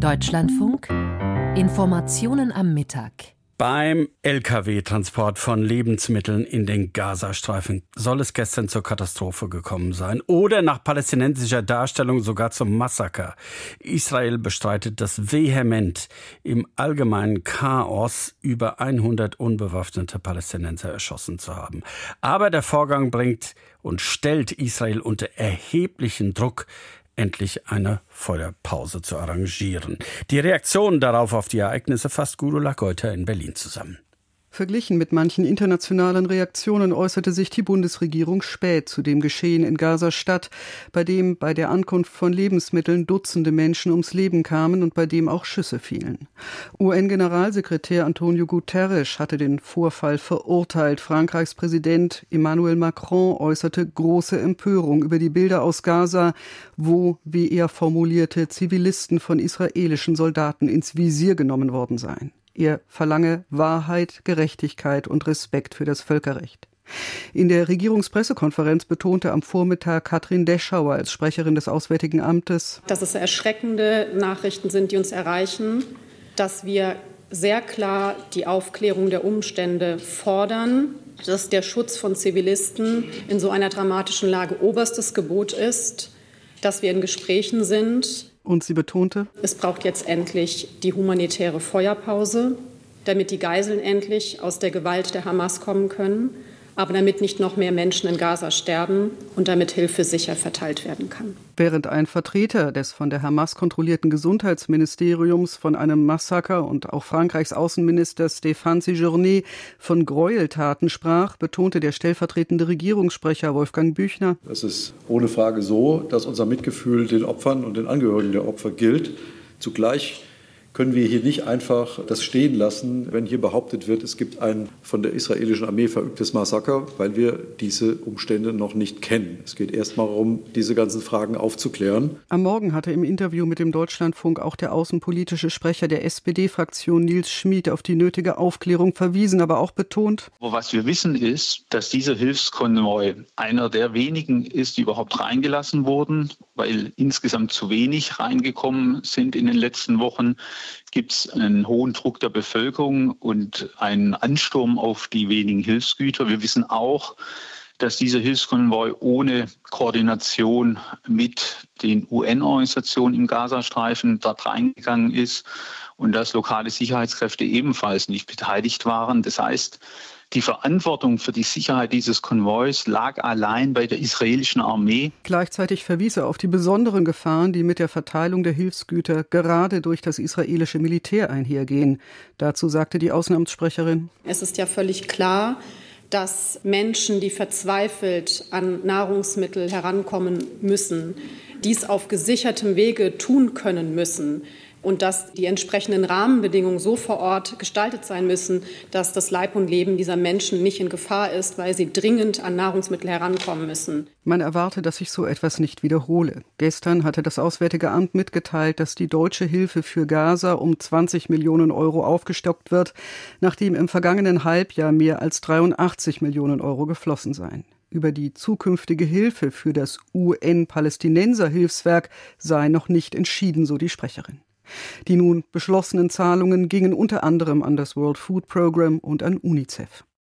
Deutschlandfunk Informationen am Mittag. Beim Lkw-Transport von Lebensmitteln in den Gazastreifen soll es gestern zur Katastrophe gekommen sein oder nach palästinensischer Darstellung sogar zum Massaker. Israel bestreitet das vehement im allgemeinen Chaos über 100 unbewaffnete Palästinenser erschossen zu haben. Aber der Vorgang bringt und stellt Israel unter erheblichen Druck, endlich eine Feuerpause zu arrangieren. Die Reaktion darauf auf die Ereignisse fasst Gudula Geuter in Berlin zusammen. Verglichen mit manchen internationalen Reaktionen äußerte sich die Bundesregierung spät zu dem Geschehen in Gaza-Stadt, bei dem bei der Ankunft von Lebensmitteln Dutzende Menschen ums Leben kamen und bei dem auch Schüsse fielen. UN-Generalsekretär Antonio Guterres hatte den Vorfall verurteilt. Frankreichs Präsident Emmanuel Macron äußerte große Empörung über die Bilder aus Gaza, wo, wie er formulierte, Zivilisten von israelischen Soldaten ins Visier genommen worden seien. Er verlange Wahrheit, Gerechtigkeit und Respekt für das Völkerrecht. In der Regierungspressekonferenz betonte am Vormittag Katrin Deschauer als Sprecherin des Auswärtigen Amtes, dass es erschreckende Nachrichten sind, die uns erreichen, dass wir sehr klar die Aufklärung der Umstände fordern, dass der Schutz von Zivilisten in so einer dramatischen Lage oberstes Gebot ist, dass wir in Gesprächen sind und sie betonte, es braucht jetzt endlich die humanitäre Feuerpause, damit die Geiseln endlich aus der Gewalt der Hamas kommen können aber damit nicht noch mehr Menschen in Gaza sterben und damit Hilfe sicher verteilt werden kann. Während ein Vertreter des von der Hamas kontrollierten Gesundheitsministeriums von einem Massaker und auch Frankreichs Außenminister Stéphane Séjourné von Gräueltaten sprach, betonte der stellvertretende Regierungssprecher Wolfgang Büchner. Es ist ohne Frage so, dass unser Mitgefühl den Opfern und den Angehörigen der Opfer gilt. Zugleich können wir hier nicht einfach das stehen lassen, wenn hier behauptet wird, es gibt ein von der israelischen Armee verübtes Massaker, weil wir diese Umstände noch nicht kennen. Es geht erst mal darum, diese ganzen Fragen aufzuklären. Am Morgen hatte im Interview mit dem Deutschlandfunk auch der außenpolitische Sprecher der SPD-Fraktion Nils Schmid auf die nötige Aufklärung verwiesen, aber auch betont. Was wir wissen ist, dass dieser Hilfskonvoi einer der wenigen ist, die überhaupt reingelassen wurden, weil insgesamt zu wenig reingekommen sind in den letzten Wochen gibt es einen hohen Druck der Bevölkerung und einen Ansturm auf die wenigen Hilfsgüter. Wir wissen auch, dass dieser Hilfskonvoi ohne Koordination mit den UN-Organisationen im Gazastreifen dort reingegangen ist und dass lokale Sicherheitskräfte ebenfalls nicht beteiligt waren. Das heißt, die Verantwortung für die Sicherheit dieses Konvois lag allein bei der israelischen Armee. Gleichzeitig verwies er auf die besonderen Gefahren, die mit der Verteilung der Hilfsgüter gerade durch das israelische Militär einhergehen. Dazu sagte die Außenamtssprecherin. Es ist ja völlig klar, dass Menschen, die verzweifelt an Nahrungsmittel herankommen müssen, dies auf gesichertem Wege tun können müssen und dass die entsprechenden Rahmenbedingungen so vor Ort gestaltet sein müssen, dass das Leib und Leben dieser Menschen nicht in Gefahr ist, weil sie dringend an Nahrungsmittel herankommen müssen. Man erwarte, dass sich so etwas nicht wiederhole. Gestern hatte das Auswärtige Amt mitgeteilt, dass die deutsche Hilfe für Gaza um 20 Millionen Euro aufgestockt wird, nachdem im vergangenen Halbjahr mehr als 83 Millionen Euro geflossen seien über die zukünftige Hilfe für das UN-Palästinenser-Hilfswerk sei noch nicht entschieden, so die Sprecherin. Die nun beschlossenen Zahlungen gingen unter anderem an das World Food Program und an UNICEF.